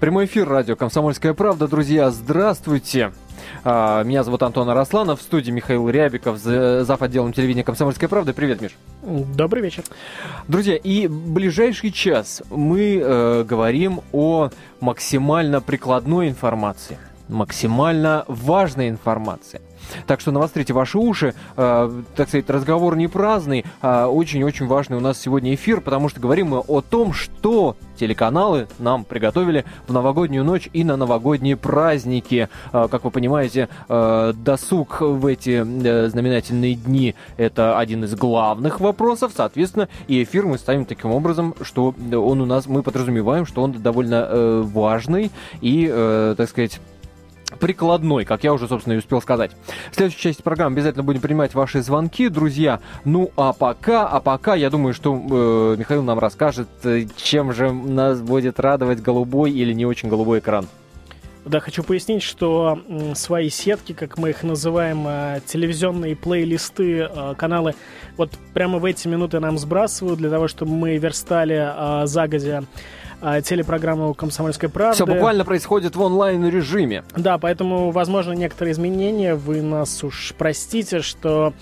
Прямой эфир радио «Комсомольская правда». Друзья, здравствуйте. А, меня зовут Антон Арасланов, в студии Михаил Рябиков, зав. отделом телевидения «Комсомольская правда». Привет, Миш. Добрый вечер. Друзья, и ближайший час мы э, говорим о максимально прикладной информации, максимально важной информации. Так что навострите ваши уши. Э, так сказать, разговор не праздный, а очень-очень важный у нас сегодня эфир, потому что говорим мы о том, что телеканалы нам приготовили в новогоднюю ночь и на новогодние праздники. Э, как вы понимаете, э, досуг в эти э, знаменательные дни – это один из главных вопросов. Соответственно, и эфир мы ставим таким образом, что он у нас, мы подразумеваем, что он довольно важный и, так сказать, прикладной, как я уже, собственно, и успел сказать. В следующей части программы обязательно будем принимать ваши звонки, друзья. Ну, а пока, а пока, я думаю, что э, Михаил нам расскажет, э, чем же нас будет радовать голубой или не очень голубой экран. Да, хочу пояснить, что свои сетки, как мы их называем, э, телевизионные плейлисты, э, каналы, вот прямо в эти минуты нам сбрасывают для того, чтобы мы верстали загодя телепрограмму «Комсомольская правда». Все буквально происходит в онлайн-режиме. Да, поэтому, возможно, некоторые изменения. Вы нас уж простите, что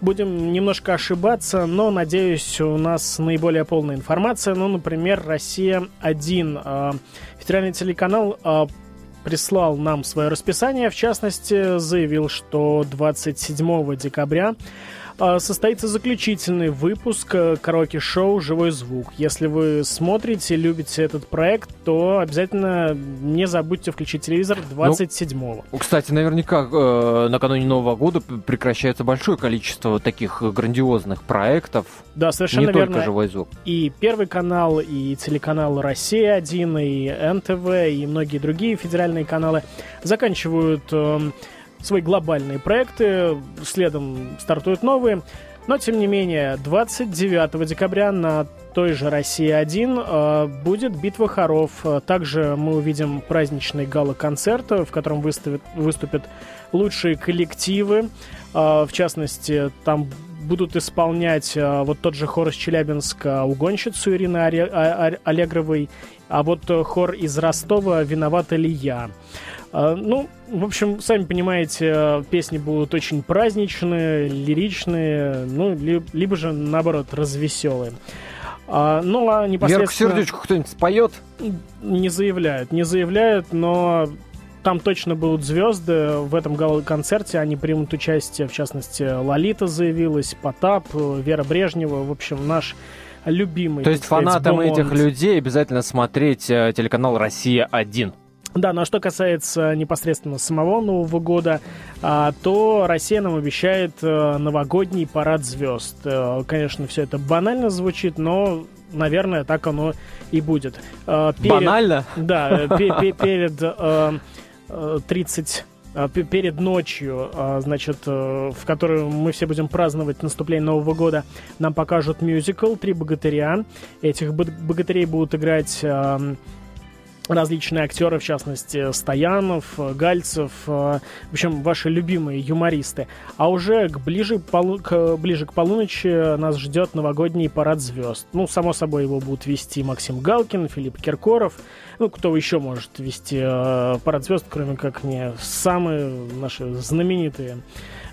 будем немножко ошибаться, но, надеюсь, у нас наиболее полная информация. Ну, например, «Россия-1». А, федеральный телеканал а, прислал нам свое расписание. В частности, заявил, что 27 декабря а, состоится заключительный выпуск э, караоке-шоу «Живой звук». Если вы смотрите, любите этот проект, то обязательно не забудьте включить телевизор 27-го. Ну, кстати, наверняка э, накануне Нового года прекращается большое количество таких грандиозных проектов. Да, совершенно не верно. только «Живой звук». И Первый канал, и телеканал «Россия-1», и НТВ, и многие другие федеральные каналы заканчивают... Э, свои глобальные проекты, следом стартуют новые. Но, тем не менее, 29 декабря на той же «Россия-1» э, будет «Битва хоров». Также мы увидим праздничный гала-концерт, в котором выставят, выступят лучшие коллективы. Э, в частности, там будут исполнять э, вот тот же хор из Челябинска «Угонщицу» Ирины Аллегровой, а вот хор из Ростова «Виновата ли я?». А, ну, в общем, сами понимаете, песни будут очень праздничные, лиричные, ну, ли, либо же, наоборот, развеселые. А, ну, а непосредственно... Вверх сердечку кто-нибудь споет? Не заявляют, не заявляют, но там точно будут звезды. В этом концерте они примут участие, в частности, Лолита заявилась, Потап, Вера Брежнева, в общем, наш любимый. То есть фанатам этих людей обязательно смотреть э, телеканал «Россия-1». Да, но что касается непосредственно самого Нового года, а, то Россия нам обещает э, новогодний парад звезд. Э, конечно, все это банально звучит, но, наверное, так оно и будет. Перед, Банально? Да, перед 30 перед ночью, значит, в которую мы все будем праздновать наступление Нового года, нам покажут мюзикл «Три богатыря». Этих богатырей будут играть различные актеры, в частности, Стоянов, Гальцев, э, в общем, ваши любимые юмористы. А уже к ближе, к, ближе к полуночи нас ждет новогодний парад звезд. Ну, само собой, его будут вести Максим Галкин, Филипп Киркоров. Ну, кто еще может вести э, парад звезд, кроме как не самые наши знаменитые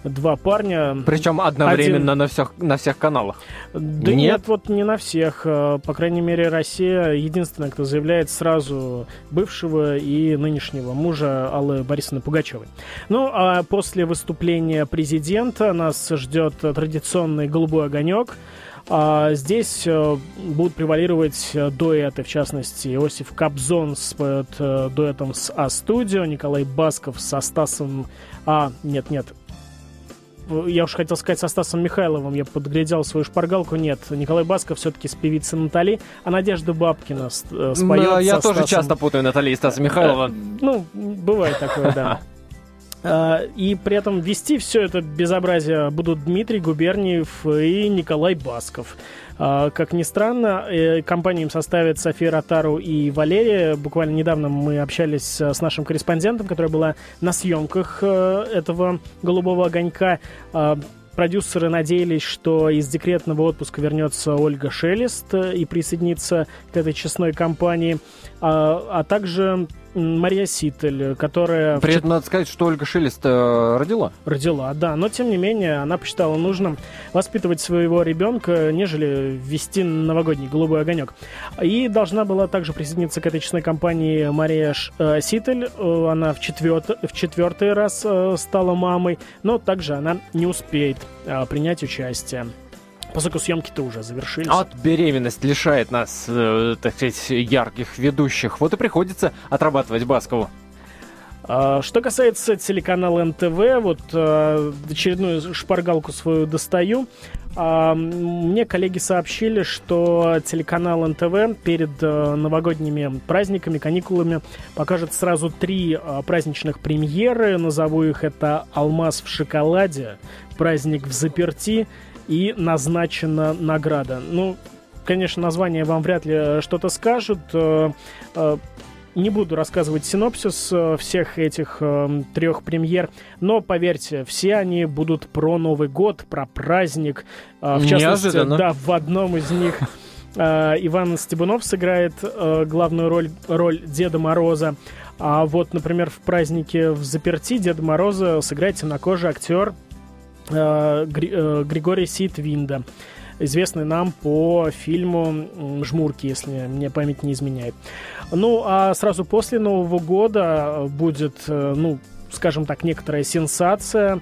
два парня. Причем одновременно Один... на, всех, на всех каналах. Да нет? нет, вот не на всех. Э, по крайней мере, Россия единственная, кто заявляет сразу бывшего и нынешнего мужа Аллы Борисовны Пугачевой. Ну, а после выступления президента нас ждет традиционный голубой огонек. А здесь э, будут превалировать дуэты, в частности, Иосиф Кобзон с э, дуэтом с А-студио, Николай Басков со Стасом... А, нет-нет, я уж хотел сказать со Стасом Михайловым, я подглядел свою шпаргалку, нет, Николай Басков все-таки с певицей Натали, а Надежда Бабкина э, споет да, Я тоже Стасом... часто путаю Натали и Стаса Михайлова. Ну, бывает такое, да. А, и при этом вести все это безобразие будут Дмитрий Губерниев и Николай Басков. А, как ни странно, э, компанию им составят София Ротару и Валерия. Буквально недавно мы общались с нашим корреспондентом, которая была на съемках э, этого «Голубого огонька». Продюсеры надеялись, что из декретного отпуска вернется Ольга Шелест и присоединится к этой честной компании, а, а также Мария Ситель, которая... При этом надо сказать, что Ольга Шелест э, родила. Родила, да. Но, тем не менее, она посчитала нужным воспитывать своего ребенка, нежели ввести новогодний голубой огонек. И должна была также присоединиться к этой честной компании Мария Ш, э, Ситель. Э, она в, четвертый, в четвертый раз стала мамой, но также она не успеет э, принять участие. Поскольку съемки-то уже завершились. От беременность лишает нас, э, так сказать, ярких ведущих. Вот и приходится отрабатывать Баскову. А, что касается телеканала НТВ, вот а, очередную шпаргалку свою достаю. А, мне коллеги сообщили, что телеканал НТВ перед а, новогодними праздниками, каникулами покажет сразу три а, праздничных премьеры. Назову их это «Алмаз в шоколаде», «Праздник в заперти» и назначена награда. Ну, конечно, название вам вряд ли что-то скажут. Э, э, не буду рассказывать синопсис э, всех этих трех премьер, но поверьте, все они будут про Новый год, про праздник. В частности, Неожиданно. да, в одном из них Иван Стебунов сыграет главную роль, роль Деда Мороза. А вот, например, в празднике в заперти Деда Мороза сыграет темнокожий актер Э, э, Григорий Ситвинда, известный нам по фильму «Жмурки», если мне память не изменяет. Ну, а сразу после Нового года будет, э, ну, скажем так, некоторая сенсация.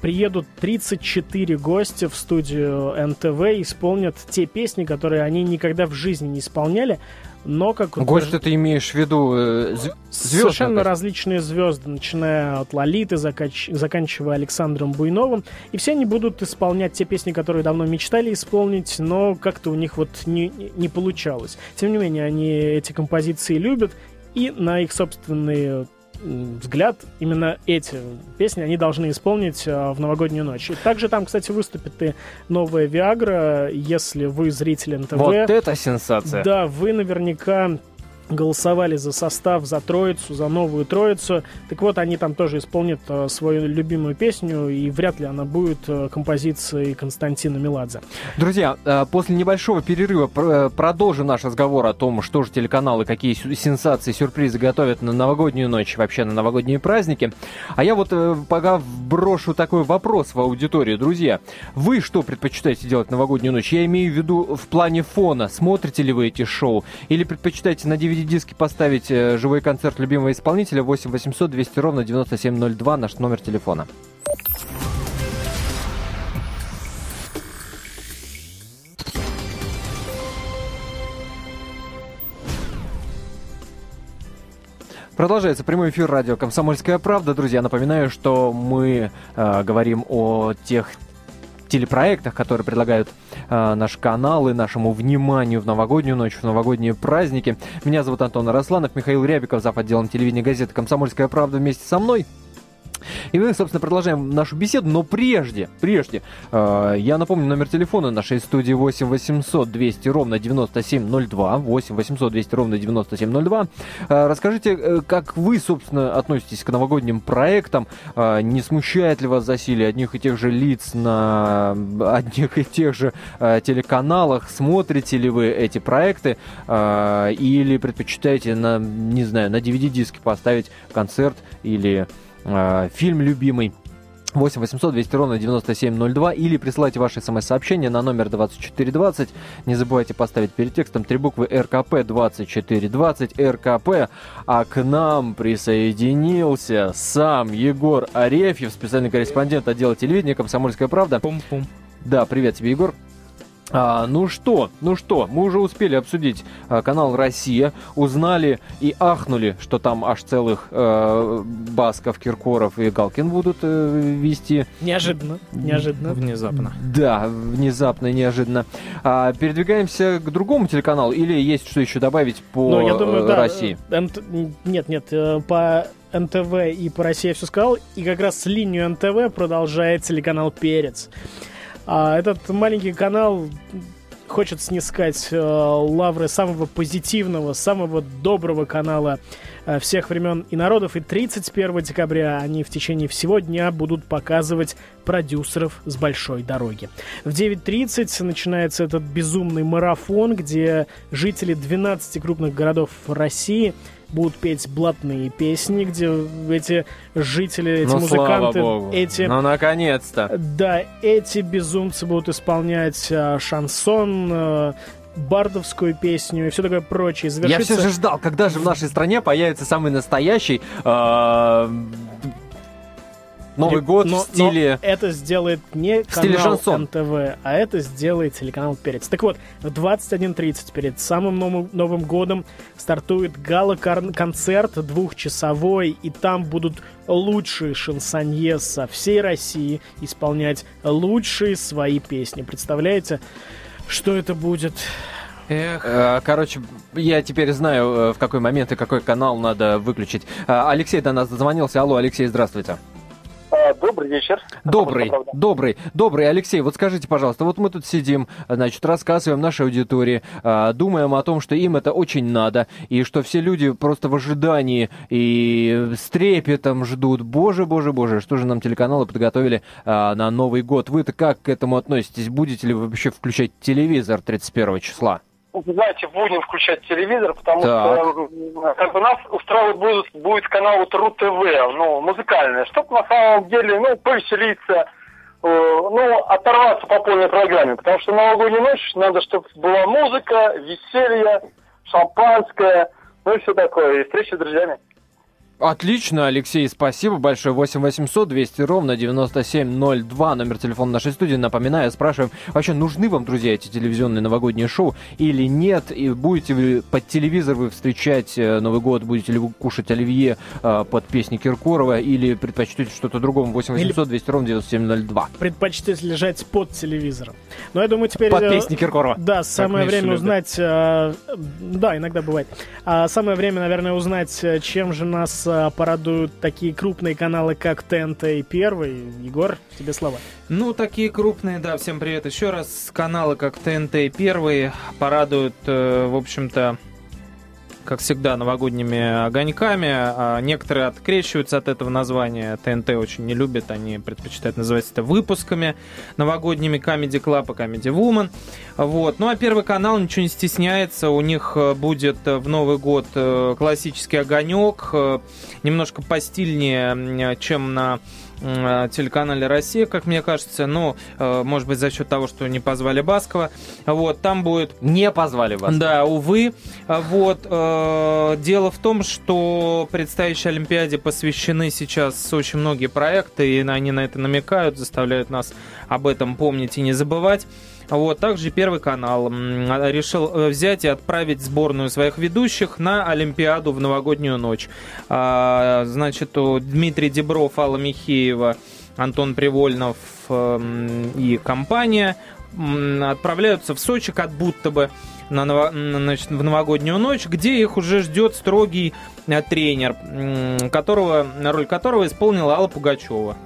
Приедут 34 гостя в студию НТВ и исполнят те песни, которые они никогда в жизни не исполняли, но как... Гость, даже... ты имеешь в виду э, звезды? Совершенно различные звезды, начиная от Лолиты, закач... заканчивая Александром Буйновым. И все они будут исполнять те песни, которые давно мечтали исполнить, но как-то у них вот не, не получалось. Тем не менее, они эти композиции любят, и на их собственные взгляд, именно эти песни они должны исполнить а, в новогоднюю ночь. Также там, кстати, выступит и новая Виагра, если вы зритель НТВ. Вот это сенсация! Да, вы наверняка голосовали за состав, за Троицу, за новую Троицу. Так вот, они там тоже исполнят э, свою любимую песню, и вряд ли она будет э, композицией Константина Меладзе. Друзья, э, после небольшого перерыва э, продолжим наш разговор о том, что же телеканалы, какие сенсации, сюрпризы готовят на новогоднюю ночь, вообще на новогодние праздники. А я вот пока брошу такой вопрос в аудиторию. Друзья, вы что предпочитаете делать новогоднюю ночь? Я имею в виду в плане фона. Смотрите ли вы эти шоу? Или предпочитаете на DVD DVD-диске поставить э, живой концерт любимого исполнителя 8 800 200 ровно 9702, наш номер телефона. Продолжается прямой эфир радио «Комсомольская правда». Друзья, напоминаю, что мы э, говорим о тех телепроектах, которые предлагают э, наши каналы, нашему вниманию в новогоднюю ночь, в новогодние праздники. Меня зовут Антон Росланов, Михаил Рябиков, зав. отделом телевидения газеты «Комсомольская правда» вместе со мной. И мы, собственно, продолжаем нашу беседу, но прежде, прежде, э, я напомню номер телефона нашей студии 8 800 200 ровно 9702, 8 800 200 ровно 9702. Э, расскажите, э, как вы, собственно, относитесь к новогодним проектам? Э, не смущает ли вас засилие одних и тех же лиц на одних и тех же э, телеканалах? Смотрите ли вы эти проекты? Э, или предпочитаете на, не знаю, на DVD-диске поставить концерт или э, фильм любимый. 8 800 200 ровно 9702 или присылайте ваши смс-сообщения на номер 2420. Не забывайте поставить перед текстом три буквы РКП 2420 РКП. А к нам присоединился сам Егор Арефьев, специальный корреспондент отдела телевидения «Комсомольская правда». Пум-пум. Да, привет тебе, Егор. А, ну что, ну что, мы уже успели обсудить а, канал Россия, узнали и ахнули, что там аж целых э, Басков, Киркоров и Галкин будут э, вести. Неожиданно, неожиданно. Внезапно. Да, внезапно и неожиданно. А, передвигаемся к другому телеканалу или есть что еще добавить по ну, я думаю, да, России? Э, нет, нет, э, по НТВ и по России я все сказал, и как раз линию НТВ продолжает телеканал Перец. А этот маленький канал хочет снискать э, лавры самого позитивного, самого доброго канала э, всех времен и народов. И 31 декабря они в течение всего дня будут показывать продюсеров с большой дороги. В 9.30 начинается этот безумный марафон, где жители 12 крупных городов России будут петь блатные песни, где эти жители, эти ну, музыканты, эти... Ну, наконец-то. Да, эти безумцы будут исполнять а, шансон, а, бардовскую песню и все такое прочее. Завершится... Я все же ждал, когда же в нашей стране появится самый настоящий э, Новый год но, в стиле... Но это сделает не канал НТВ, а это сделает телеканал Перец. Так вот, в 21.30 перед самым Новым, Новым годом стартует гала-концерт двухчасовой, и там будут лучшие шансонье со всей России исполнять лучшие свои песни. Представляете, что это будет? Эх. Э, короче, я теперь знаю, э, в какой момент и какой канал надо выключить. Э, Алексей до нас дозвонился. Алло, Алексей, здравствуйте. А, добрый вечер. Добрый, добрый, добрый. Алексей, вот скажите, пожалуйста, вот мы тут сидим, значит, рассказываем нашей аудитории, а, думаем о том, что им это очень надо, и что все люди просто в ожидании и с трепетом ждут. Боже, боже, боже, что же нам телеканалы подготовили а, на Новый год? Вы-то как к этому относитесь? Будете ли вы вообще включать телевизор 31 числа? Знаете, будем включать телевизор, потому так. что как бы нас устраивает будет, будет канал вот РУ-ТВ, ну, музыкальный, чтобы на самом деле, ну, повеселиться, э, ну, оторваться по полной программе, потому что новогоднюю ночь надо, чтобы была музыка, веселье, шампанское, ну и все такое, и встречи с друзьями. Отлично, Алексей, спасибо большое. 8 800 200 ровно 9702, номер телефона нашей студии. Напоминаю, спрашиваем, вообще нужны вам, друзья, эти телевизионные новогодние шоу или нет? И будете вы под телевизор вы встречать э, Новый год, будете ли вы кушать оливье э, под песни Киркорова или предпочтете что-то другому? 8 800 200 ровно 9702. Предпочтете лежать под телевизором. Но я думаю, теперь... Под э, песни Киркорова. Да, самое время любят. узнать... Э, да, иногда бывает. А самое время, наверное, узнать, чем же нас порадуют такие крупные каналы, как ТНТ и Первый. Егор, тебе слова. Ну, такие крупные, да, всем привет еще раз. Каналы, как ТНТ и Первый, порадуют, э, в общем-то, как всегда, новогодними огоньками. А некоторые открещиваются от этого названия. ТНТ очень не любят, они предпочитают называть это выпусками новогодними Comedy Club и Comedy Woman. Вот. Ну а Первый канал ничего не стесняется. У них э, будет в Новый год э, классический огонек, э, немножко постильнее, чем на Э, телеканале «Россия», как мне кажется. Ну, э, может быть, за счет того, что не позвали Баскова. Вот, там будет... Не позвали Баскова. Да, увы. Вот. Э, дело в том, что предстоящей Олимпиаде посвящены сейчас очень многие проекты, и они на это намекают, заставляют нас об этом помнить и не забывать. Вот, также Первый канал решил э, взять и отправить сборную своих ведущих на Олимпиаду в новогоднюю ночь. А, значит, Дмитрий Дебров, Алла Михеева, Антон Привольнов эм, и компания отправляются в Сочи как будто бы на, значит, в новогоднюю ночь, где их уже ждет строгий э, тренер, которого, роль которого исполнила Алла Пугачева.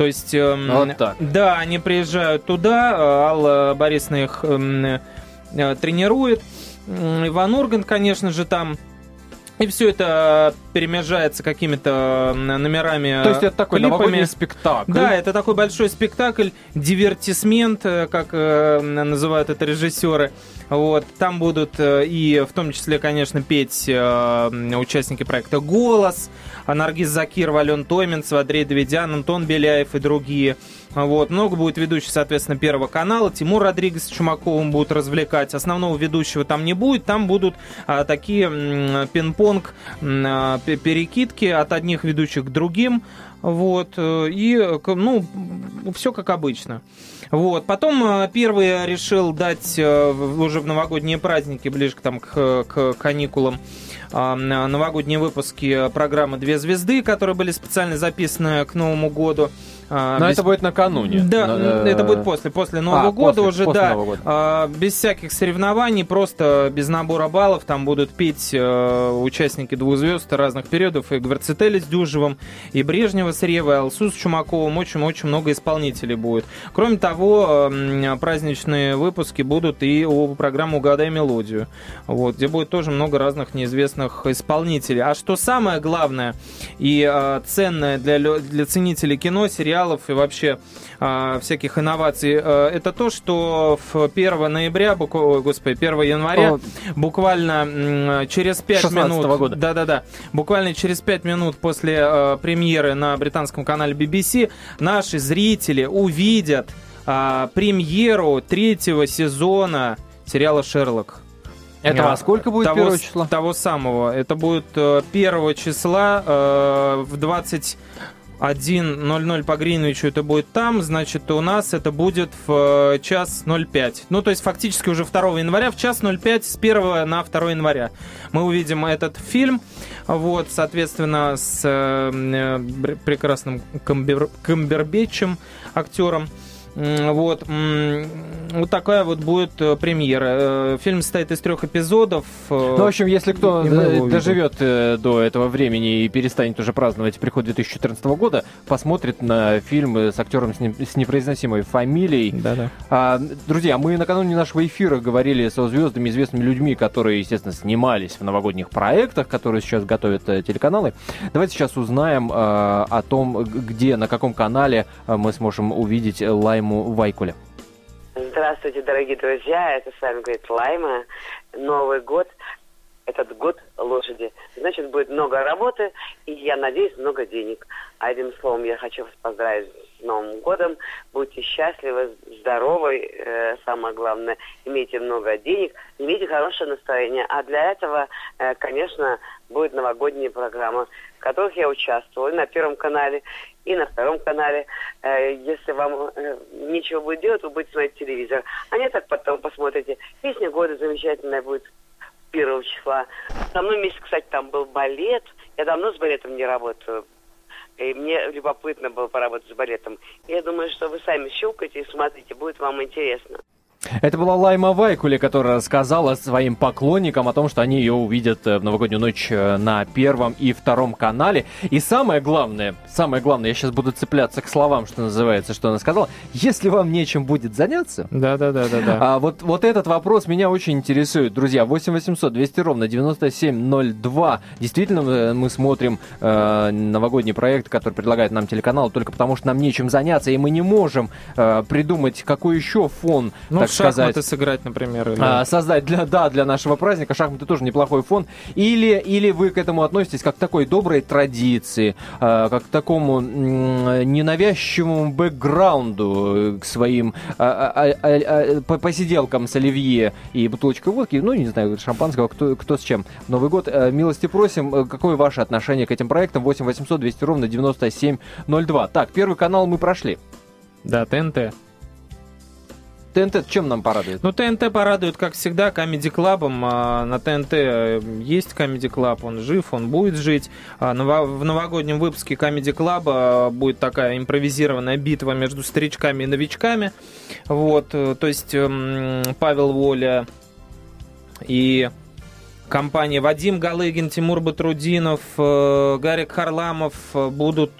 То есть, э, вот так. да, они приезжают туда, э, Алла Борисовна их э, э, тренирует. Иван Ургант, конечно же, там и все это перемежается какими-то номерами. То есть это такой клипами. новогодний спектакль. Да, это такой большой спектакль, дивертисмент, э, как э, называют это режиссеры. Вот, там будут и в том числе, конечно, петь участники проекта «Голос», Наргиз Закирова, Ален Томинцев, Андрей Давидян, Антон Беляев и другие. Вот. Много будет ведущих, соответственно, Первого канала. Тимур Родригес с Чумаковым будут развлекать. Основного ведущего там не будет. Там будут а, такие м, пинг-понг а, перекидки от одних ведущих к другим. Вот. И, ну, все как обычно. Вот. Потом э, первый решил дать уже в новогодние праздники, ближе к, там, к, к каникулам, новогодние выпуски программы «Две звезды», которые были специально записаны к Новому году. А, Но без... это будет накануне. Да, Но, это будет после, после Нового а, года после, уже, после да. Нового года. А, без всяких соревнований, просто без набора баллов. Там будут петь а, участники двух звезд разных периодов. И Гварцетели с Дюжевым, и Брежнева с Ревой, Алсу с Чумаковым. Очень-очень много исполнителей будет. Кроме того, праздничные выпуски будут и у программы «Угадай мелодию», вот, где будет тоже много разных неизвестных исполнителей. А что самое главное и а, ценное для, для ценителей кино, сериал материалов и вообще э, всяких инноваций, э, это то, что в 1 ноября, бук... Ой, господи, 1 января, О, буквально э, через 5 минут... года. Да-да-да. Буквально через 5 минут после э, премьеры на британском канале BBC наши зрители увидят э, премьеру третьего сезона сериала «Шерлок». Это а, сколько будет того, 1 числа? Того самого. Это будет 1 числа э, в 20 1.00 по Гринвичу это будет там, значит, у нас это будет в э, час 05. Ну, то есть, фактически уже 2 января, в час 05 с 1 на 2 января мы увидим этот фильм, вот, соответственно, с э, э прекрасным Камбер, актером. Вот, вот такая вот будет э, премьера. Э, фильм состоит из трех эпизодов. Э, ну, в общем, если кто доживет до этого времени и перестанет уже праздновать приход 2014 года, посмотрит на фильм с актером с непроизносимой фамилией. Да-да. А, друзья, мы накануне нашего эфира говорили со звездами, известными людьми, которые, естественно, снимались в новогодних проектах, которые сейчас готовят телеканалы. Давайте сейчас узнаем о том, где, на каком канале мы сможем увидеть Лай Лайму Вайкуле. Здравствуйте, дорогие друзья, это с вами говорит Лайма. Новый год, этот год лошади. Значит, будет много работы и, я надеюсь, много денег. Одним словом, я хочу вас поздравить с Новым годом. Будьте счастливы, здоровы, э, самое главное, имейте много денег, имейте хорошее настроение. А для этого, э, конечно, будет новогодняя программа, в которых я участвую на Первом канале и на втором канале. Э, если вам э, нечего будет делать, вы будете смотреть телевизор. А не так потом посмотрите. Песня года замечательная будет первого числа. Со мной вместе, кстати, там был балет. Я давно с балетом не работаю. И мне любопытно было поработать с балетом. Я думаю, что вы сами щелкаете и смотрите, будет вам интересно. Это была Лайма Вайкуле, которая рассказала своим поклонникам о том, что они ее увидят э, в новогоднюю ночь э, на первом и втором канале. И самое главное, самое главное, я сейчас буду цепляться к словам, что называется, что она сказала. Если вам нечем будет заняться... Да, да, да, да, да. А, вот, вот этот вопрос меня очень интересует. Друзья, 8 800 200 ровно 9702. Действительно, э, мы смотрим э, новогодний проект, который предлагает нам телеканал, только потому что нам нечем заняться, и мы не можем э, придумать, какой еще фон, ну, так сказать. Шахматы сыграть, например. Или... А, создать для, да, для нашего праздника. Шахматы тоже неплохой фон. Или, или вы к этому относитесь как к такой доброй традиции, а, как к такому ненавязчивому бэкграунду к своим а, а, а, а, посиделкам с оливье и бутылочкой водки, ну, не знаю, шампанского, кто, кто с чем. Новый год. Э, милости просим. Э, какое ваше отношение к этим проектам? 8 800 200 ровно 9702. Так, первый канал мы прошли. Да, ТНТ. ТНТ чем нам порадует? Ну, ТНТ порадует, как всегда, Comedy Club. А на ТНТ э, есть Comedy Club, он жив, он будет жить. А в новогоднем выпуске Comedy Club а, будет такая импровизированная битва между старичками и новичками. Вот, э, то есть эм, Павел Воля и компания Вадим Галыгин, Тимур Батрудинов, э, Гарик Харламов будут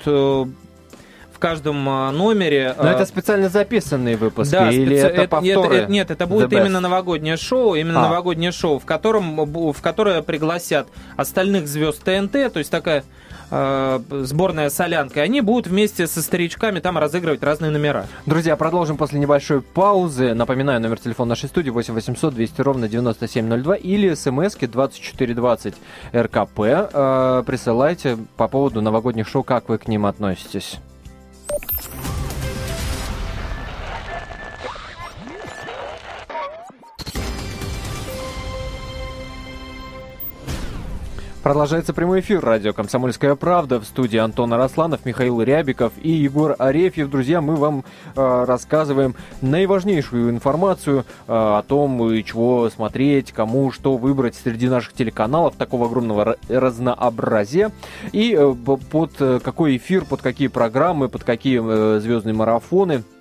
каждом а, номере. Но это а, специально записанные выпуски да, или специ... это повторы? Нет, нет, это будет именно новогоднее шоу, именно а. новогоднее шоу, в котором в которое пригласят остальных звезд ТНТ, то есть такая э, сборная солянка, они будут вместе со старичками там разыгрывать разные номера. Друзья, продолжим после небольшой паузы. Напоминаю, номер телефона нашей студии 8 800 200 ровно 9702 или смски 2420 РКП. Присылайте по поводу новогодних шоу, как вы к ним относитесь. Продолжается прямой эфир радио «Комсомольская правда» в студии Антон Арасланов, Михаил Рябиков и Егор Арефьев. Друзья, мы вам э, рассказываем наиважнейшую информацию э, о том, чего смотреть, кому что выбрать среди наших телеканалов такого огромного разнообразия. И э, под э, какой эфир, под какие программы, под какие э, звездные марафоны –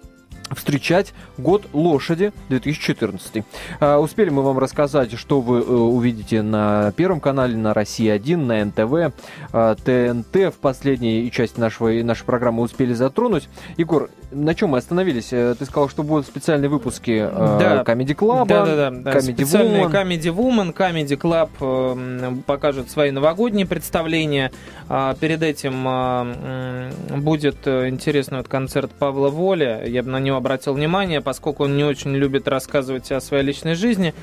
встречать год лошади 2014. А, успели мы вам рассказать, что вы э, увидите на Первом канале, на России-1, на НТВ, а, ТНТ в последней части нашего, нашей программы успели затронуть. Егор, на чем мы остановились? Э, ты сказал, что будут специальные выпуски э, да. Comedy Club, да, да, да, Comedy Специальные Woman. Comedy Woman, Comedy Club э, покажут свои новогодние представления. А перед этим будет интересный вот концерт Павла Воля. Я бы на него обратил внимание, поскольку он не очень любит рассказывать о своей личной жизни.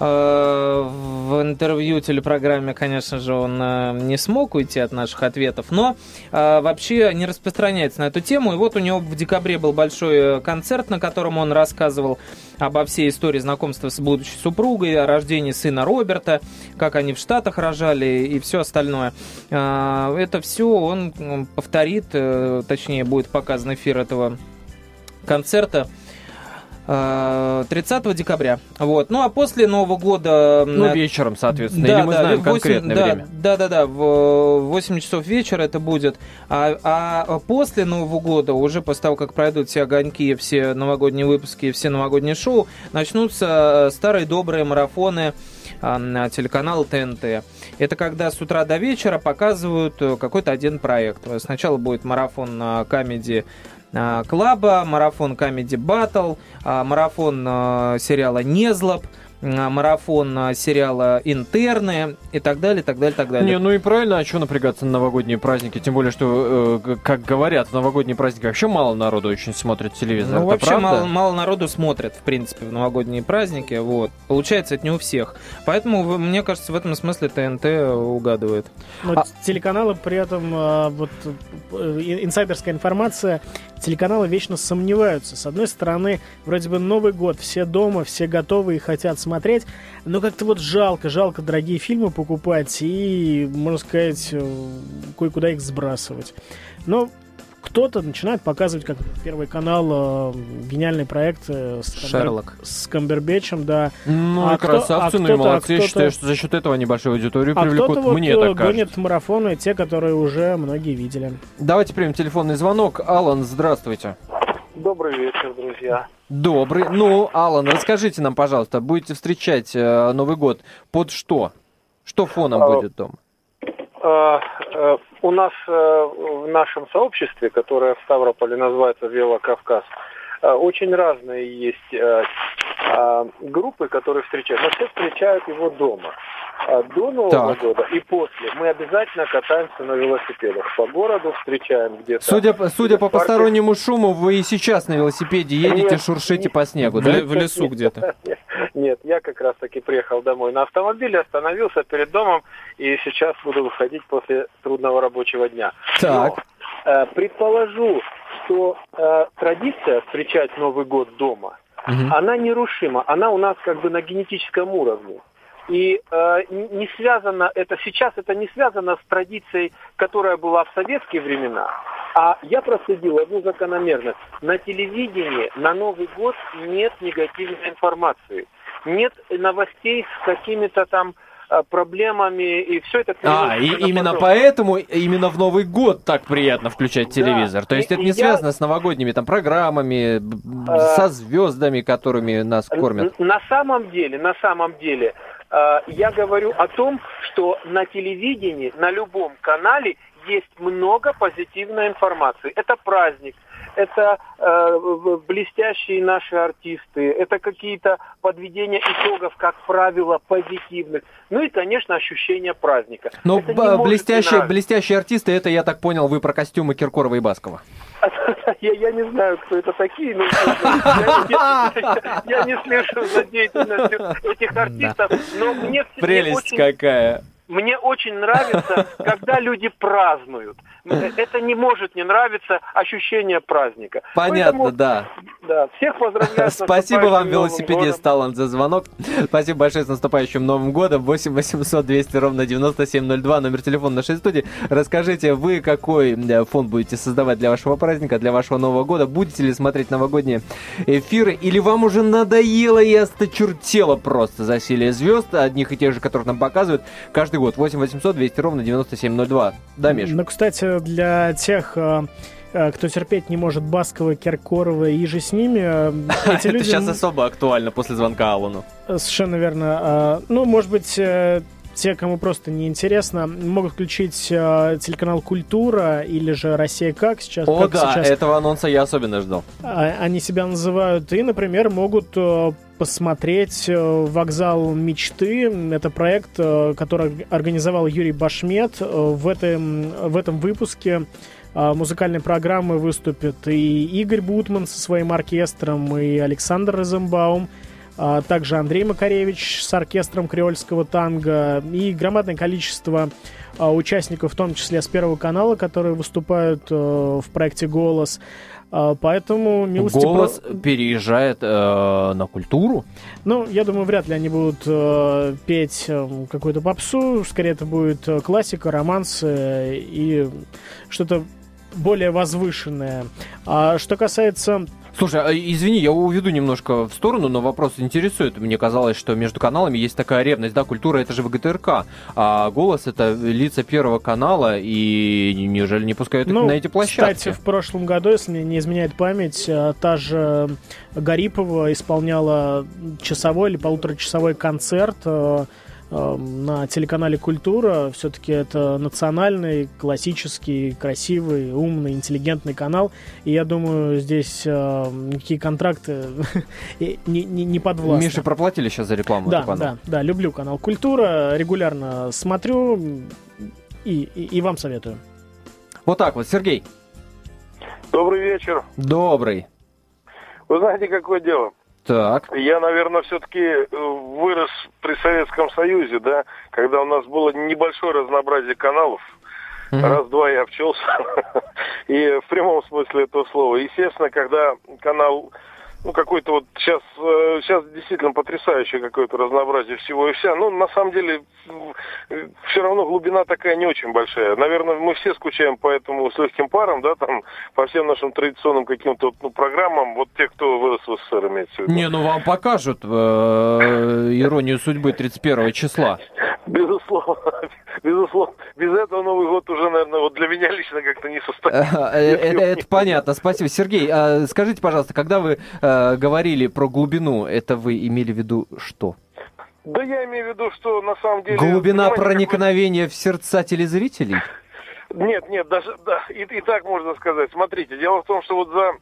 Э, в интервью телепрограмме, конечно же, он э, не смог уйти от наших ответов, но э, вообще не распространяется на эту тему. И вот у него в декабре был большой концерт, на котором он рассказывал обо всей истории знакомства с будущей супругой, о рождении сына Роберта, как они в Штатах рожали и все остальное. Это все он повторит, точнее будет показан эфир этого концерта 30 э, декабря. Вот. Ну а после Нового года... Ну, вечером, соответственно. Да, Или мы да, знаем 8, конкретное да, время? Да, да, да. В 8 часов вечера это будет. А, а после Нового года, уже после того, как пройдут все огоньки, все новогодние выпуски, все новогодние шоу, начнутся старые добрые марафоны а, на телеканал ТНТ. Это когда с утра до вечера показывают э, какой-то один проект. Сначала будет марафон на камеди а, Клаба, марафон Comedy Battle, а, марафон а, сериала Незлоб, марафон сериала «Интерны» и так далее, так далее, так далее. Не, ну и правильно, а что напрягаться на новогодние праздники? Тем более, что, э, как говорят, в новогодние праздники вообще мало народу очень смотрит телевизор. Ну, вообще мало, мало народу смотрит, в принципе, в новогодние праздники. Вот. Получается, это не у всех. Поэтому, мне кажется, в этом смысле ТНТ угадывает. Но а... телеканалы при этом, вот, э, инсайдерская информация, телеканалы вечно сомневаются. С одной стороны, вроде бы Новый год, все дома, все готовы и хотят смотреть, но как-то вот жалко, жалко дорогие фильмы покупать и, можно сказать, э, кое-куда их сбрасывать. Но кто-то начинает показывать, как Первый канал, э, гениальный проект э, с, Шерлок. с Камбербечем, да. Ну а и красавцы, кто, а ну и молодцы. А Я считаю, что за счет этого небольшую аудиторию а привлекут. кто-то Мне вот так кажется. гонит марафоны, те, которые уже многие видели. Давайте примем телефонный звонок. Алан, здравствуйте. Добрый вечер, друзья. Добрый. Ну, Алан, расскажите нам, пожалуйста, будете встречать э, Новый год под что? Что фоном а, будет дома? А, а, у нас э, в нашем сообществе, которое в Ставрополе называется Велокавказ, э, очень разные есть э, а, группы, которые встречают. Но все встречают его дома. А до Нового так. года и после мы обязательно катаемся на велосипедах. По городу встречаем где-то. Судя, судя по постороннему шуму, вы и сейчас на велосипеде едете, нет, шуршите нет, по снегу, да? В лесу где-то. Нет, я как раз таки приехал домой на автомобиле, остановился перед домом и сейчас буду выходить после трудного рабочего дня. Так. Но, э, предположу, что э, традиция встречать Новый год дома, угу. она нерушима, она у нас как бы на генетическом уровне. И э, не связано это сейчас, это не связано с традицией, которая была в советские времена. А я проследил одну закономерность. На телевидении на Новый год нет негативной информации. Нет новостей с какими-то там проблемами и все это. А, и именно потом. поэтому именно в Новый год так приятно включать телевизор. Да. То есть и, это не я... связано с новогодними там программами, а... со звездами, которыми нас кормят. На самом деле, на самом деле, Э, я говорю о том, что на телевидении, на любом канале есть много позитивной информации. Это праздник, это э, блестящие наши артисты, это какие-то подведения итогов, как правило, позитивных. Ну и, конечно, ощущение праздника. Но блестящие, блестящие артисты, это, я так понял, вы про костюмы Киркорова и Баскова. Я, я не знаю, кто это такие, но я, не слежу за деятельностью этих артистов, но мне Прелесть какая. мне очень нравится, когда люди празднуют. Это не может не нравиться ощущение праздника. Понятно, Поэтому, да. Да, всех поздравляю с Спасибо вам, велосипедист Талант, за звонок. Спасибо большое с наступающим Новым годом. 8 800 200 ровно 9702, номер телефона нашей студии. Расскажите, вы какой э, фон будете создавать для вашего праздника, для вашего Нового года? Будете ли смотреть новогодние эфиры? Или вам уже надоело и осточертело просто засилие звезд, одних и тех же, которых нам показывают каждый год? 8 800 200 ровно 9702. Да, Миш? Ну, кстати, для тех э, э, кто терпеть не может Баскова, Киркорова и же с ними. Э, эти люди... Это сейчас особо актуально после звонка Аллану. Совершенно верно. Ну, может быть, те, кому просто не интересно, могут включить э, телеканал Культура или же Россия как сейчас. О, как да, сейчас, этого анонса я особенно ждал. А, они себя называют и, например, могут э, посмотреть э, «Вокзал мечты». Это проект, э, который организовал Юрий Башмет. В этом, в этом выпуске музыкальной программы выступят и Игорь Бутман со своим оркестром, и Александр Розенбаум, а также Андрей Макаревич с оркестром креольского танго и громадное количество участников, в том числе с Первого канала, которые выступают в проекте «Голос». А, поэтому милости... Голос про... переезжает э, на культуру? Ну, я думаю, вряд ли они будут э, петь э, какую-то попсу. Скорее, это будет э, классика, романс э, и что-то более возвышенное. А что касается Слушай, а, извини, я уведу немножко в сторону, но вопрос интересует. Мне казалось, что между каналами есть такая ревность. Да, культура это же ВГТРК, а голос это лица Первого канала, и неужели не пускают ну, на эти площадки? Кстати, в прошлом году, если мне не изменяет память, а, та же Гарипова исполняла часовой или полуторачасовой концерт а, на телеканале «Культура». Все-таки это национальный, классический, красивый, умный, интеллигентный канал. И я думаю, здесь э, никакие контракты не, не, не подвластны. Миша проплатили сейчас за рекламу? Да, да, да. Люблю канал «Культура». Регулярно смотрю и, и, и вам советую. Вот так вот. Сергей. Добрый вечер. Добрый. Вы знаете, какое дело? Так. Я, наверное, все-таки э, вырос при Советском Союзе, да, когда у нас было небольшое разнообразие каналов. Mm-hmm. Раз-два я обчелся. И в прямом смысле этого слова. Естественно, когда канал ну, какой-то вот сейчас, э, сейчас действительно потрясающее какое-то разнообразие всего и вся. Ну, на самом деле, все равно глубина такая не очень большая. Наверное, мы все скучаем по этому с легким паром, да, там, по всем нашим традиционным каким-то ну, программам, вот те, кто вырос в СССР, имеется в виду. Не, ну вам покажут э, иронию судьбы 31 числа. Безусловно, безусловно. Без этого Новый год уже, наверное, вот для меня лично как-то не состоится. Э, это, это понятно, спасибо. Сергей, а скажите, пожалуйста, когда вы э, говорили про глубину, это вы имели в виду что? Да я имею в виду, что на самом деле... Глубина проникновения в сердца телезрителей? Нет, нет, даже да, и, и так можно сказать. Смотрите, дело в том, что вот за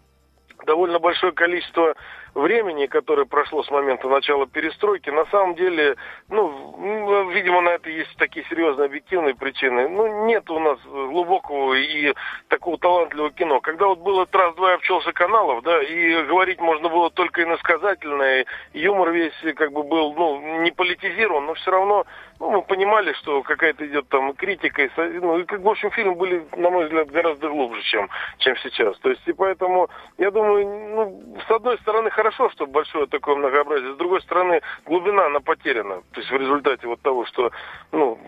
довольно большое количество времени, которое прошло с момента начала перестройки, на самом деле, ну, видимо, на это есть такие серьезные объективные причины. Ну, нет у нас глубокого и такого талантливого кино. Когда вот было раз-два обчелся каналов, да, и говорить можно было только иносказательно, и юмор весь как бы был, ну, не политизирован, но все равно ну, мы понимали, что какая-то идет там критика, и, ну, и, как, в общем, фильмы были, на мой взгляд, гораздо глубже, чем, чем сейчас. То есть, и поэтому, я думаю, ну, с одной стороны, хорошо, что большое такое многообразие, с другой стороны, глубина, она потеряна. То есть, в результате вот того, что, ну,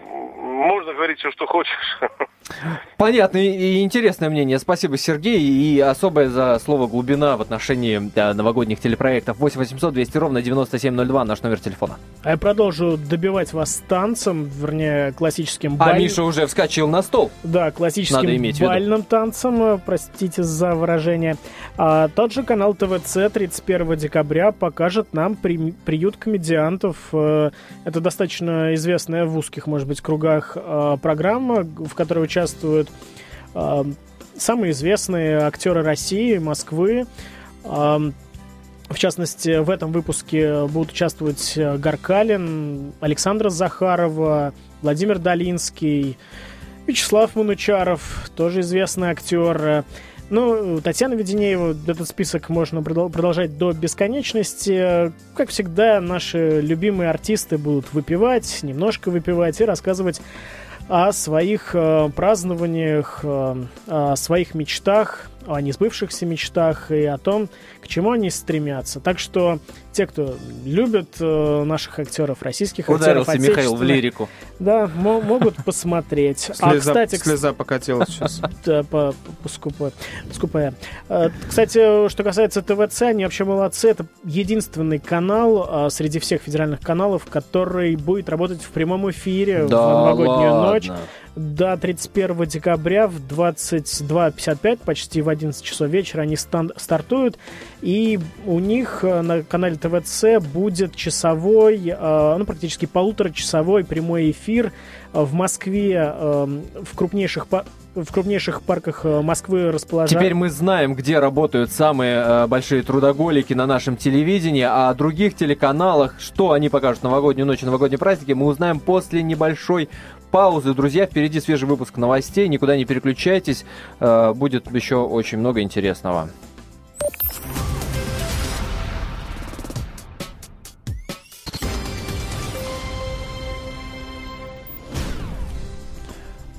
можно говорить все, что хочешь. Понятно и интересное мнение. Спасибо, Сергей. И особое за слово «глубина» в отношении да, новогодних телепроектов. 8 800 200 ровно 9702, наш номер телефона. А я продолжу добивать вас танцем, вернее, классическим баль... А Миша уже вскочил на стол. Да, классическим бальным танцем, простите за выражение. А, тот же канал ТВЦ 31 декабря покажет нам при... приют комедиантов. Э, это достаточно известная в узких, может быть, кругах э, программа, в которой участвуют э, самые известные актеры России, Москвы. В частности, в этом выпуске будут участвовать Гаркалин, Александра Захарова, Владимир Долинский, Вячеслав Манучаров, тоже известный актер. Ну, Татьяна Веденеева, этот список можно продолжать до бесконечности. Как всегда, наши любимые артисты будут выпивать, немножко выпивать и рассказывать о своих э, празднованиях, э, о своих мечтах, о несбывшихся мечтах и о том, к чему они стремятся. Так что те, кто любит э, наших актеров, российских Ударился актеров, Михаил в лирику. Да, могут посмотреть. Слеза, а, кстати, слеза покатилась сейчас. Да, по, скупая. скупая. Э, кстати, что касается ТВЦ, они вообще молодцы. Это единственный канал э, среди всех федеральных каналов, который будет работать в прямом эфире в новогоднюю ночь до 31 декабря в 22.55, почти в 11 часов вечера они стартуют. И у них э, на канале ТВЦ будет часовой, э, ну, практически полуторачасовой прямой эфир в Москве, э, в крупнейших в крупнейших парках Москвы расположены. Теперь мы знаем, где работают самые большие трудоголики на нашем телевидении, а о других телеканалах, что они покажут новогоднюю ночь новогодние праздники, мы узнаем после небольшой паузы. Друзья, впереди свежий выпуск новостей. Никуда не переключайтесь. Будет еще очень много интересного.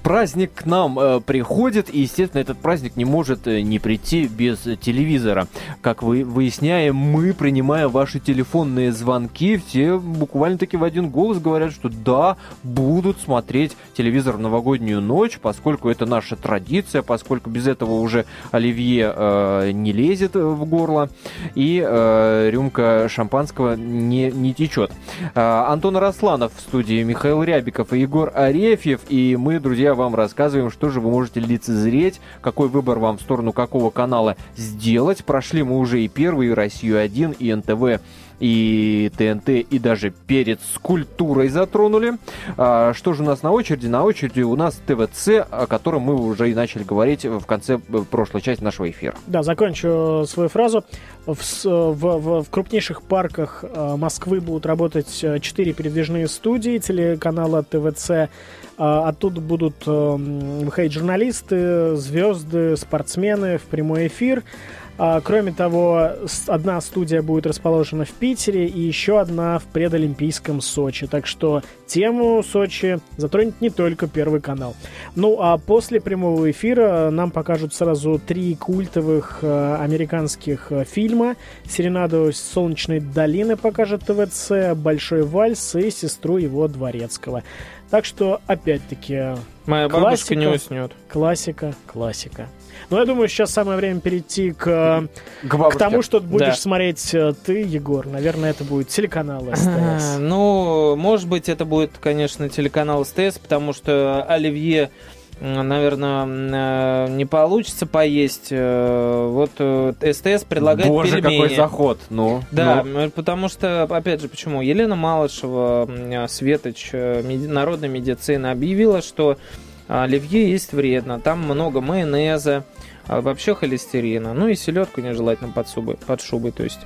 Праздник к нам э, приходит, и, естественно, этот праздник не может э, не прийти без телевизора. Как вы выясняем, мы, принимая ваши телефонные звонки, все буквально-таки в один голос говорят, что да, будут смотреть телевизор в новогоднюю ночь, поскольку это наша традиция, поскольку без этого уже оливье э, не лезет в горло, и э, рюмка шампанского не, не течет. Э, Антон Росланов в студии, Михаил Рябиков и Егор Арефьев, и мы, друзья, вам рассказываем, что же вы можете лицезреть, какой выбор вам в сторону какого канала сделать. Прошли мы уже и первый, и Россию-1, и НТВ и ТНТ, и даже перед скульптурой затронули. А, что же у нас на очереди? На очереди у нас ТВЦ, о котором мы уже и начали говорить в конце э, прошлой части нашего эфира. Да, закончу свою фразу. В, в, в, в крупнейших парках э, Москвы будут работать э, четыре передвижные студии телеканала ТВЦ. Оттуда будут выходить журналисты, звезды, спортсмены в прямой эфир. А, кроме того, одна студия будет расположена в Питере и еще одна в предолимпийском Сочи. Так что тему Сочи затронет не только Первый канал. Ну а после прямого эфира нам покажут сразу три культовых э, американских э, фильма. «Серенаду солнечной долины» покажет ТВЦ, «Большой вальс» и «Сестру его дворецкого». Так что, опять-таки, Моя классика, бабушка не уснет. Классика, классика. Но я думаю, сейчас самое время перейти к, к, к тому, что будешь да. смотреть э, ты, Егор. Наверное, это будет телеканал СТС. Ну, может быть, это будет, конечно, телеканал СТС, потому что Оливье наверное, э, не получится поесть. Э, вот СТС предлагает Боже, пельмени. какой заход! Ну, да, ну. потому что, опять же, почему? Елена Малышева, Светоч, народной медицины объявила, что оливье есть вредно. Там много майонеза, а вообще холестерина, ну и селедку нежелательно под, шубой, под шубой, то есть.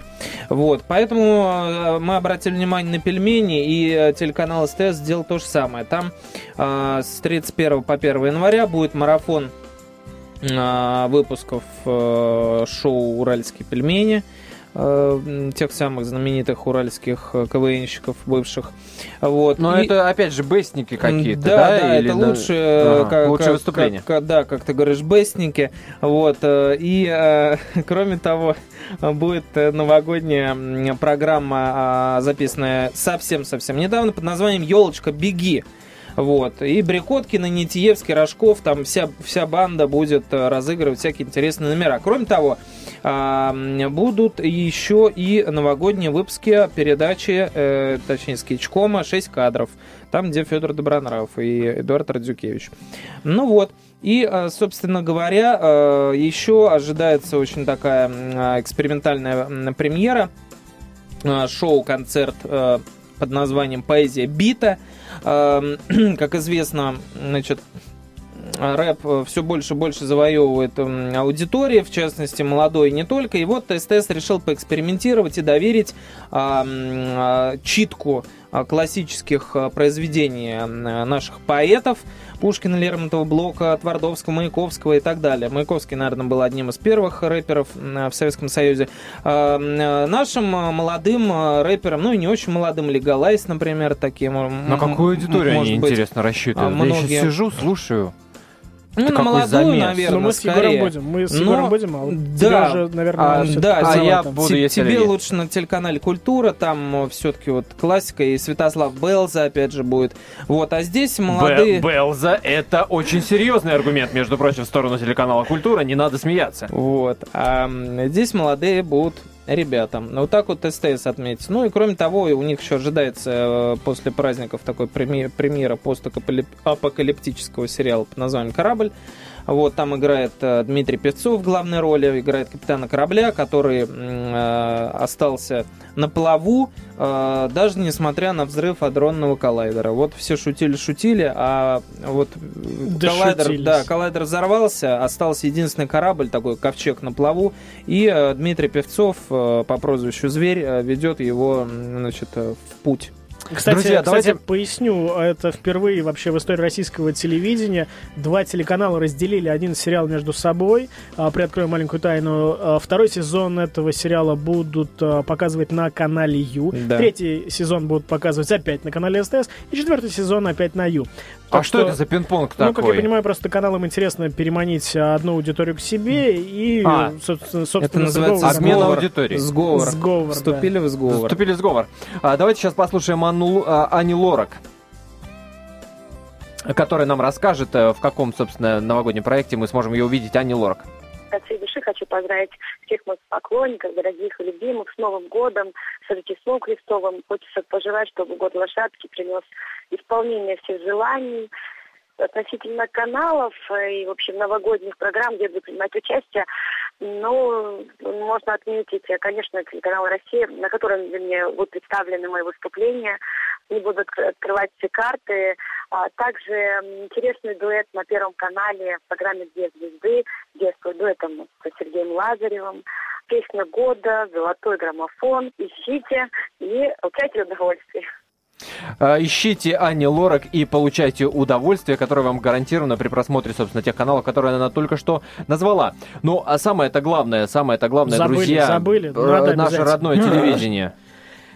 Вот, поэтому э, мы обратили внимание на пельмени, и э, телеканал СТС сделал то же самое. Там с 31 по 1 января будет марафон выпусков э, шоу «Уральские пельмени», Э, тех самых знаменитых уральских э, КВНщиков бывших. Вот. Но и... это, опять же, бестники какие-то, да? Да, да, Или это лучше, ага, как, лучшее выступление. Как, да, как ты говоришь, бестники. Вот. И, кроме того, будет новогодняя программа, записанная совсем-совсем недавно под названием «Елочка, беги». Вот. И Брикоткин, и Нитиевский, Рожков, там вся, вся банда будет разыгрывать всякие интересные номера. Кроме того, будут еще и новогодние выпуски передачи, э, точнее, скетчкома «6 кадров», там, где Федор Добронравов и Эдуард Радзюкевич. Ну вот. И, э, собственно говоря, э, еще ожидается очень такая экспериментальная премьера, шоу-концерт под названием «Поэзия бита». Как известно, значит, рэп все больше и больше завоевывает аудитории, в частности, молодой не только. И вот СТС решил поэкспериментировать и доверить а, читку а, классических произведений наших поэтов Пушкина, Лермонтова, Блока, Твардовского, Маяковского и так далее. Маяковский, наверное, был одним из первых рэперов в Советском Союзе. Нашим молодым рэперам, ну и не очень молодым, Легалайс, например, таким. На какую аудиторию они, быть, интересно, рассчитывают? Многие... Я сейчас сижу, слушаю. Ну, на молодую, замес? наверное, Но мы с Егором будем. Мы с Егором Но... будем, а да, уже, наверное, а, да, а я там. буду, если Тебе лучше на телеканале Культура, там э, все-таки вот классика, и Святослав Белза, опять же, будет. Вот, а здесь молодые... Б Белза — это очень серьезный аргумент, между прочим, в сторону телеканала Культура, не надо смеяться. Вот, а здесь молодые будут ребятам. Вот так вот СТС отметить. Ну и кроме того, у них еще ожидается э, после праздников такой премьера постапокалиптического сериала под названием «Корабль». Вот, там играет э, Дмитрий Певцов в главной роли, играет капитана корабля, который э, остался на плаву, э, даже несмотря на взрыв адронного коллайдера. Вот все шутили-шутили, а вот да коллайдер, да, коллайдер взорвался, остался единственный корабль, такой ковчег на плаву, и э, Дмитрий Певцов по прозвищу Зверь ведет его значит, в путь. Кстати, Друзья, кстати давайте... поясню, это впервые вообще в истории российского телевидения два телеканала разделили один сериал между собой. А, приоткрою маленькую тайну. А, второй сезон этого сериала будут а, показывать на канале Ю. Да. Третий сезон будут показывать опять на канале СТС. И четвертый сезон опять на Ю. Так а что, что это за пинг-понг такой? Ну, как я понимаю, просто каналам интересно переманить одну аудиторию к себе и, а, собственно, это называется обмен аудитории. Сговор. Сговор, Вступили да. в сговор. Вступили в сговор. А, давайте сейчас послушаем Анну, а, Ани Лорак которая нам расскажет, э, в каком, собственно, новогоднем проекте мы сможем ее увидеть. Ани Лорак души хочу поздравить всех моих поклонников, дорогих и любимых с Новым годом, с Рождеством Христовым. Хочется пожелать, чтобы год лошадки принес исполнение всех желаний, относительно каналов и, в общем, новогодних программ, где буду принимать участие, ну, можно отметить, конечно, телеканал «Россия», на котором мне будут представлены мои выступления, не будут открывать все карты. А также интересный дуэт на Первом канале в программе «Две звезды», детскую дуэтом с Сергеем Лазаревым. Песня года, золотой граммофон. Ищите и получайте удовольствие. А, ищите Ани Лорак и получайте удовольствие, которое вам гарантировано при просмотре, собственно, тех каналов, которые она только что назвала. Ну, а самое это главное, самое это главное, забыли, друзья, забыли, э, наше родное телевидение.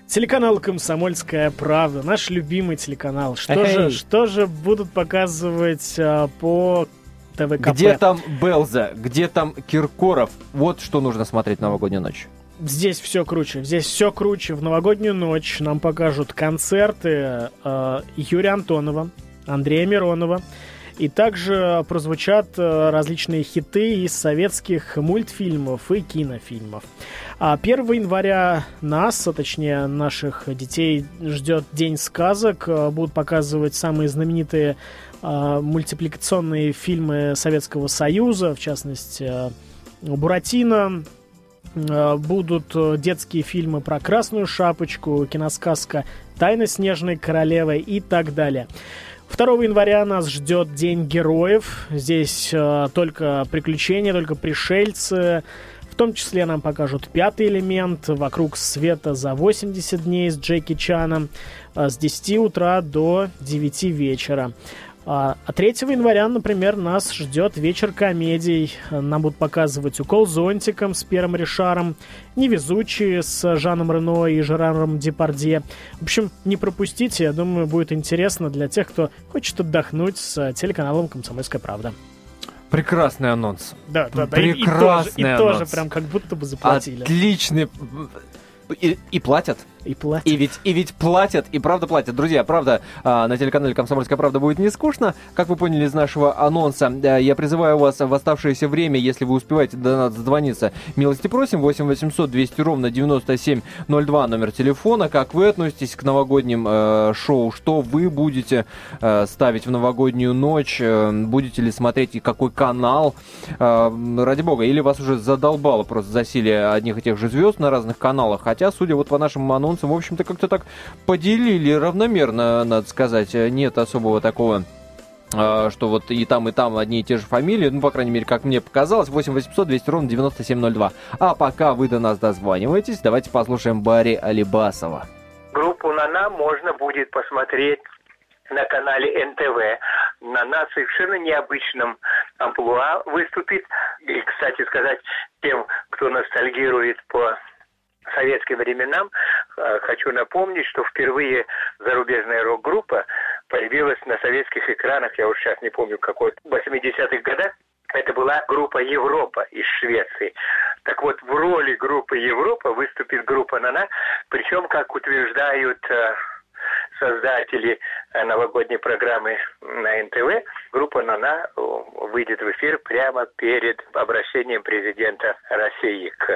Телеканал «Комсомольская правда», наш любимый телеканал. Что, же, что же будут показывать а, по ТВКП? Где там Белза, где там Киркоров? Вот что нужно смотреть новогоднюю ночь здесь все круче. Здесь все круче. В новогоднюю ночь нам покажут концерты э, Юрия Антонова, Андрея Миронова. И также прозвучат э, различные хиты из советских мультфильмов и кинофильмов. А 1 января нас, а точнее наших детей, ждет День сказок. Э, будут показывать самые знаменитые э, мультипликационные фильмы Советского Союза, в частности, Буратино, будут детские фильмы про Красную Шапочку, киносказка «Тайна Снежной Королевы» и так далее. 2 января нас ждет День героев. Здесь э, только приключения, только пришельцы. В том числе нам покажут пятый элемент «Вокруг света за 80 дней» с Джеки Чаном э, с 10 утра до 9 вечера. А 3 а января, например, нас ждет вечер комедий. Нам будут показывать «Укол зонтиком» с Пером Ришаром, «Невезучие» с Жаном Рено и Жераром Депардье. В общем, не пропустите, я думаю, будет интересно для тех, кто хочет отдохнуть с телеканалом «Комсомольская правда». Прекрасный анонс. Да, да, да. Прекрасный и, и, тоже, и анонс. тоже прям как будто бы заплатили. Отличный. И, и платят. И платят. И ведь, и ведь платят, и правда платят. Друзья, правда, а, на телеканале «Комсомольская правда» будет не скучно. Как вы поняли из нашего анонса, я призываю вас в оставшееся время, если вы успеваете до нас дозвониться, милости просим, 8 800 200 ровно 9702 номер телефона. Как вы относитесь к новогодним э, шоу? Что вы будете э, ставить в новогоднюю ночь? Э, будете ли смотреть и какой канал? Э, ради бога, или вас уже задолбало просто засилие одних и тех же звезд на разных каналах? Хотя, судя вот по нашим анонсам, анонсом, в общем-то, как-то так поделили равномерно, надо сказать. Нет особого такого э, что вот и там, и там одни и те же фамилии, ну, по крайней мере, как мне показалось, 8 800 200 ровно 9702. А пока вы до нас дозваниваетесь, давайте послушаем Барри Алибасова. Группу «Нана» можно будет посмотреть на канале НТВ. Нана совершенно необычном амплуа выступит. И, кстати сказать, тем, кто ностальгирует по советским временам, э, хочу напомнить, что впервые зарубежная рок-группа появилась на советских экранах, я уж сейчас не помню какой, в 80-х годах, это была группа Европа из Швеции. Так вот, в роли группы Европа выступит группа Нана, причем, как утверждают э, создатели э, новогодней программы на НТВ, группа «Нана» выйдет в эфир прямо перед обращением президента России к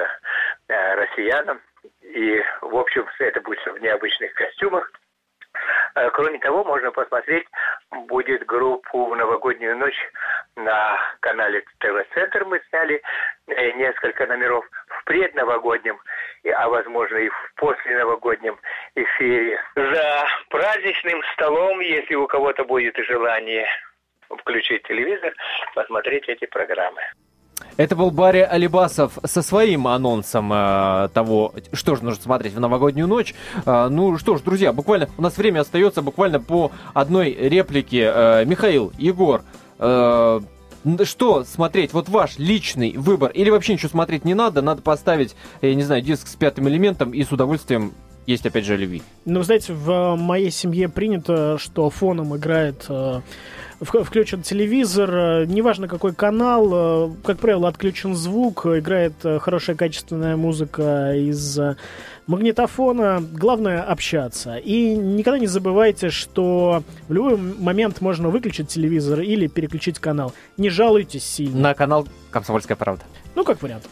э, россиянам. И, в общем, это будет в необычных костюмах. Э, кроме того, можно посмотреть будет группу в новогоднюю ночь на канале ТВ-центр. Мы сняли э, несколько номеров в предновогоднем, а возможно и в посленовогоднем эфире. За праздничным столом, если у кого-то будет желание включить телевизор, посмотреть эти программы. Это был Барри Алибасов со своим анонсом э, того, что же нужно смотреть в новогоднюю ночь. Э, ну что ж, друзья, буквально у нас время остается буквально по одной реплике. Э, Михаил, Егор, э, что смотреть? Вот ваш личный выбор. Или вообще ничего смотреть не надо, надо поставить, я не знаю, диск с пятым элементом и с удовольствием есть опять же любви. Ну, знаете, в моей семье принято, что фоном играет э, включен телевизор, э, неважно какой канал, э, как правило, отключен звук, играет э, хорошая качественная музыка из магнитофона. Главное общаться. И никогда не забывайте, что в любой момент можно выключить телевизор или переключить канал. Не жалуйтесь сильно. На канал «Комсомольская правда». Ну, как вариант.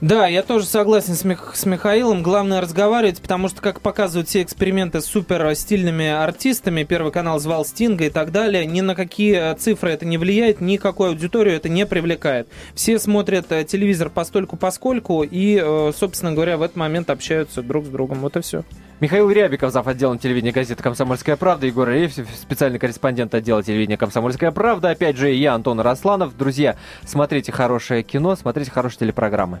Да, я тоже согласен с, Мих- с Михаилом. Главное разговаривать, потому что, как показывают все эксперименты с супер стильными артистами, Первый канал звал Стинга и так далее, ни на какие цифры это не влияет, никакую аудиторию это не привлекает. Все смотрят э, телевизор постольку поскольку и, э, собственно говоря, в этот момент общаются друг с другом. Вот и все. Михаил Рябиков, зав. отделом телевидения газеты «Комсомольская правда», Егор Ревсев, специальный корреспондент отдела телевидения «Комсомольская правда». Опять же, я, Антон Росланов. Друзья, смотрите хорошее кино, смотрите хорошие телепрограммы.